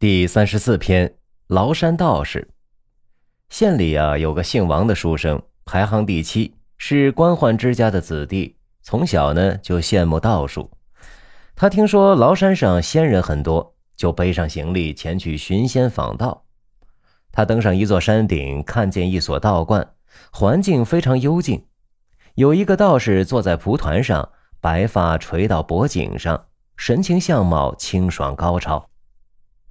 第三十四篇，崂山道士。县里啊，有个姓王的书生，排行第七，是官宦之家的子弟，从小呢就羡慕道术。他听说崂山上仙人很多，就背上行李前去寻仙访道。他登上一座山顶，看见一所道观，环境非常幽静，有一个道士坐在蒲团上，白发垂到脖颈上，神情相貌清爽高超。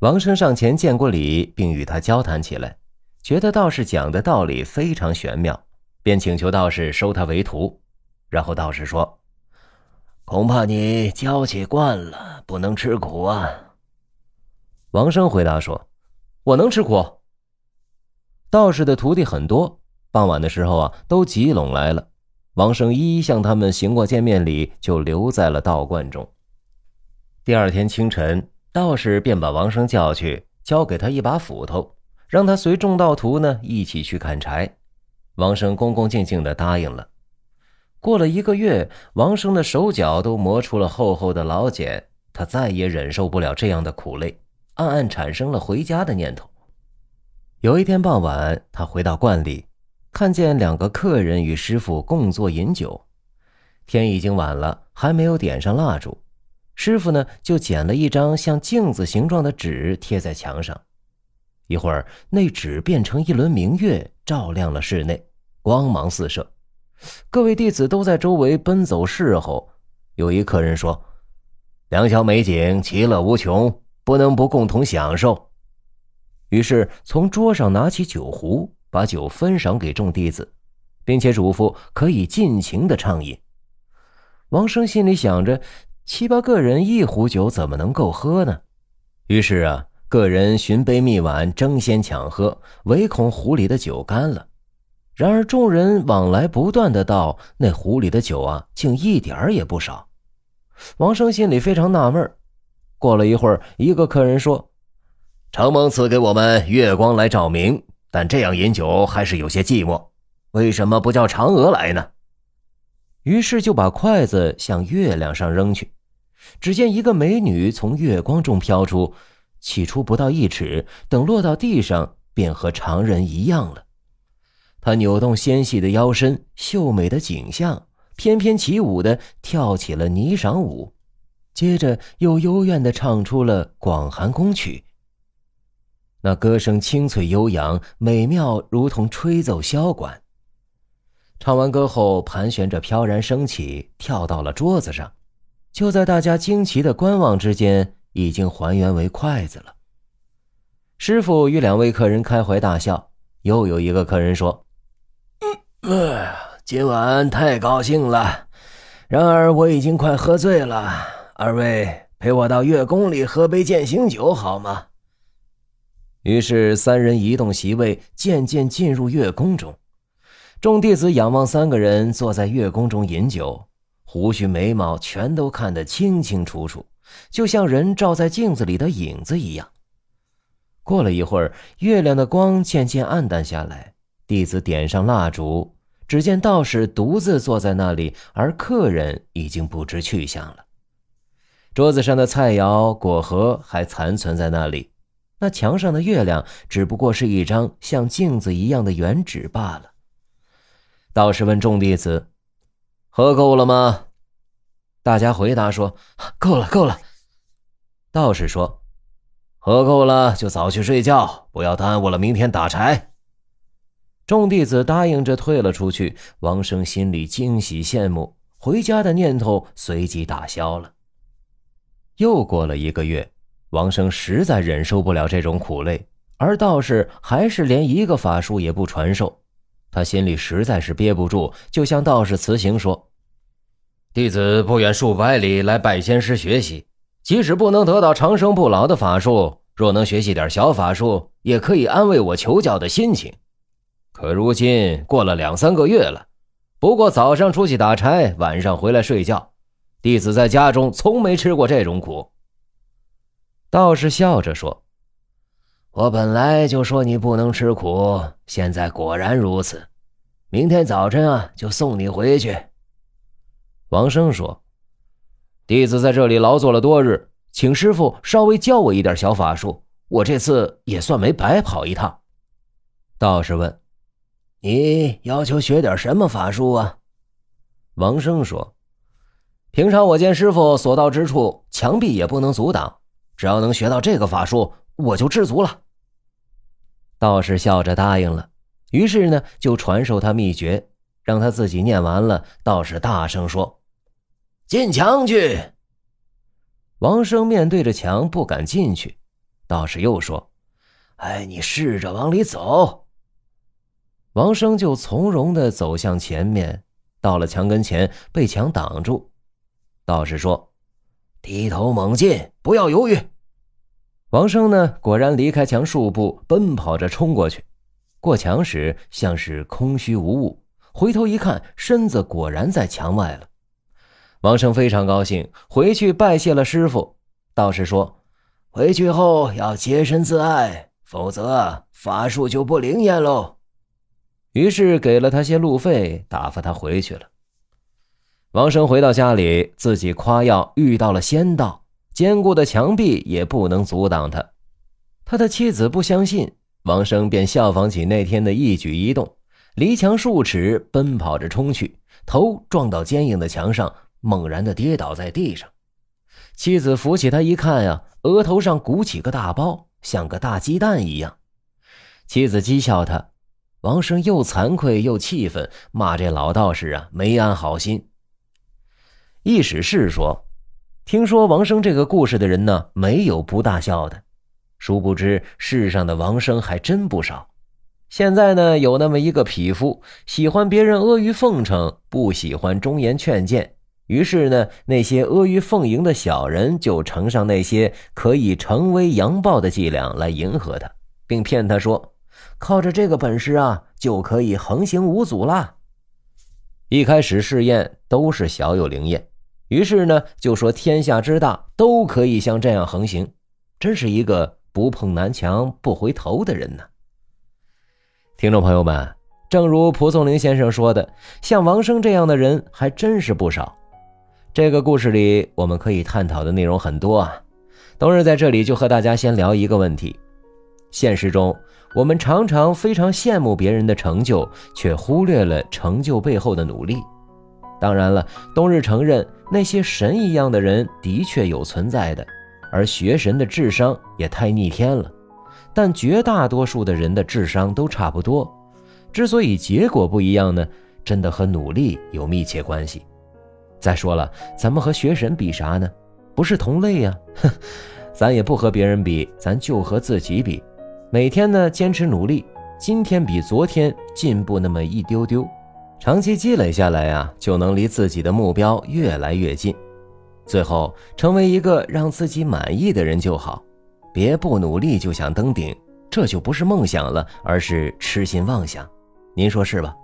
王生上前见过礼，并与他交谈起来，觉得道士讲的道理非常玄妙，便请求道士收他为徒。然后道士说：“恐怕你娇气惯了，不能吃苦啊。”王生回答说：“我能吃苦。”道士的徒弟很多，傍晚的时候啊，都集拢来了。王生一一向他们行过见面礼，就留在了道观中。第二天清晨。道士便把王生叫去，交给他一把斧头，让他随众道徒呢一起去砍柴。王生恭恭敬敬地答应了。过了一个月，王生的手脚都磨出了厚厚的老茧，他再也忍受不了这样的苦累，暗暗产生了回家的念头。有一天傍晚，他回到观里，看见两个客人与师傅共坐饮酒，天已经晚了，还没有点上蜡烛。师傅呢，就捡了一张像镜子形状的纸贴在墙上，一会儿那纸变成一轮明月，照亮了室内，光芒四射。各位弟子都在周围奔走侍候。有一客人说：“良宵美景，其乐无穷，不能不共同享受。”于是从桌上拿起酒壶，把酒分赏给众弟子，并且嘱咐可以尽情的畅饮。王生心里想着。七八个人一壶酒怎么能够喝呢？于是啊，个人寻杯觅碗，争先抢喝，唯恐壶里的酒干了。然而众人往来不断的倒，那壶里的酒啊，竟一点儿也不少。王生心里非常纳闷。过了一会儿，一个客人说：“承蒙赐给我们月光来照明，但这样饮酒还是有些寂寞。为什么不叫嫦娥来呢？”于是就把筷子向月亮上扔去，只见一个美女从月光中飘出，起初不到一尺，等落到地上，便和常人一样了。她扭动纤细的腰身，秀美的景象，翩翩起舞的跳起了霓裳舞，接着又幽怨的唱出了《广寒宫曲》。那歌声清脆悠扬，美妙如同吹奏箫管。唱完歌后，盘旋着飘然升起，跳到了桌子上。就在大家惊奇的观望之间，已经还原为筷子了。师傅与两位客人开怀大笑。又有一个客人说：“嗯，今晚太高兴了，然而我已经快喝醉了。二位陪我到月宫里喝杯践行酒好吗？”于是三人移动席位，渐渐进入月宫中。众弟子仰望三个人坐在月宫中饮酒，胡须眉毛全都看得清清楚楚，就像人照在镜子里的影子一样。过了一会儿，月亮的光渐渐暗淡下来，弟子点上蜡烛，只见道士独自坐在那里，而客人已经不知去向了。桌子上的菜肴、果盒还残存在那里，那墙上的月亮只不过是一张像镜子一样的圆纸罢了。道士问众弟子：“喝够了吗？”大家回答说：“够了，够了。”道士说：“喝够了就早去睡觉，不要耽误了明天打柴。”众弟子答应着退了出去。王生心里惊喜羡慕，回家的念头随即打消了。又过了一个月，王生实在忍受不了这种苦累，而道士还是连一个法术也不传授。他心里实在是憋不住，就向道士辞行说：“弟子不远数百里来拜仙师学习，即使不能得到长生不老的法术，若能学习点小法术，也可以安慰我求教的心情。可如今过了两三个月了，不过早上出去打柴，晚上回来睡觉，弟子在家中从没吃过这种苦。”道士笑着说。我本来就说你不能吃苦，现在果然如此。明天早晨啊，就送你回去。王生说：“弟子在这里劳作了多日，请师傅稍微教我一点小法术，我这次也算没白跑一趟。道士问：“你要求学点什么法术啊？”王生说：“平常我见师傅所到之处，墙壁也不能阻挡。只要能学到这个法术，我就知足了。”道士笑着答应了。于是呢，就传授他秘诀，让他自己念完了。道士大声说：“进墙去！”王生面对着墙不敢进去。道士又说：“哎，你试着往里走。”王生就从容的走向前面，到了墙跟前，被墙挡住。道士说：“低头猛进，不要犹豫。”王生呢，果然离开墙数步，奔跑着冲过去。过墙时像是空虚无物，回头一看，身子果然在墙外了。王生非常高兴，回去拜谢了师傅。道士说：“回去后要洁身自爱，否则法术就不灵验喽。”于是给了他些路费，打发他回去了。王生回到家里，自己夸耀遇到了仙道，坚固的墙壁也不能阻挡他。他的妻子不相信。王生便效仿起那天的一举一动，离墙数尺，奔跑着冲去，头撞到坚硬的墙上，猛然的跌倒在地上。妻子扶起他一看呀，额头上鼓起个大包，像个大鸡蛋一样。妻子讥笑他，王生又惭愧又气愤，骂这老道士啊没安好心。一史是说，听说王生这个故事的人呢，没有不大笑的。殊不知，世上的王生还真不少。现在呢，有那么一个匹夫，喜欢别人阿谀奉承，不喜欢忠言劝谏。于是呢，那些阿谀奉迎的小人就呈上那些可以成威扬暴的伎俩来迎合他，并骗他说：“靠着这个本事啊，就可以横行无阻啦。”一开始试验都是小有灵验，于是呢，就说天下之大都可以像这样横行，真是一个。不碰南墙不回头的人呢？听众朋友们，正如蒲松龄先生说的，像王生这样的人还真是不少。这个故事里，我们可以探讨的内容很多啊。冬日在这里就和大家先聊一个问题：现实中，我们常常非常羡慕别人的成就，却忽略了成就背后的努力。当然了，冬日承认那些神一样的人的确有存在的。而学神的智商也太逆天了，但绝大多数的人的智商都差不多。之所以结果不一样呢，真的和努力有密切关系。再说了，咱们和学神比啥呢？不是同类呀。哼，咱也不和别人比，咱就和自己比。每天呢，坚持努力，今天比昨天进步那么一丢丢，长期积累下来呀，就能离自己的目标越来越近。最后成为一个让自己满意的人就好，别不努力就想登顶，这就不是梦想了，而是痴心妄想。您说是吧？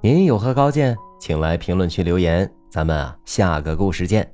您有何高见，请来评论区留言，咱们啊下个故事见。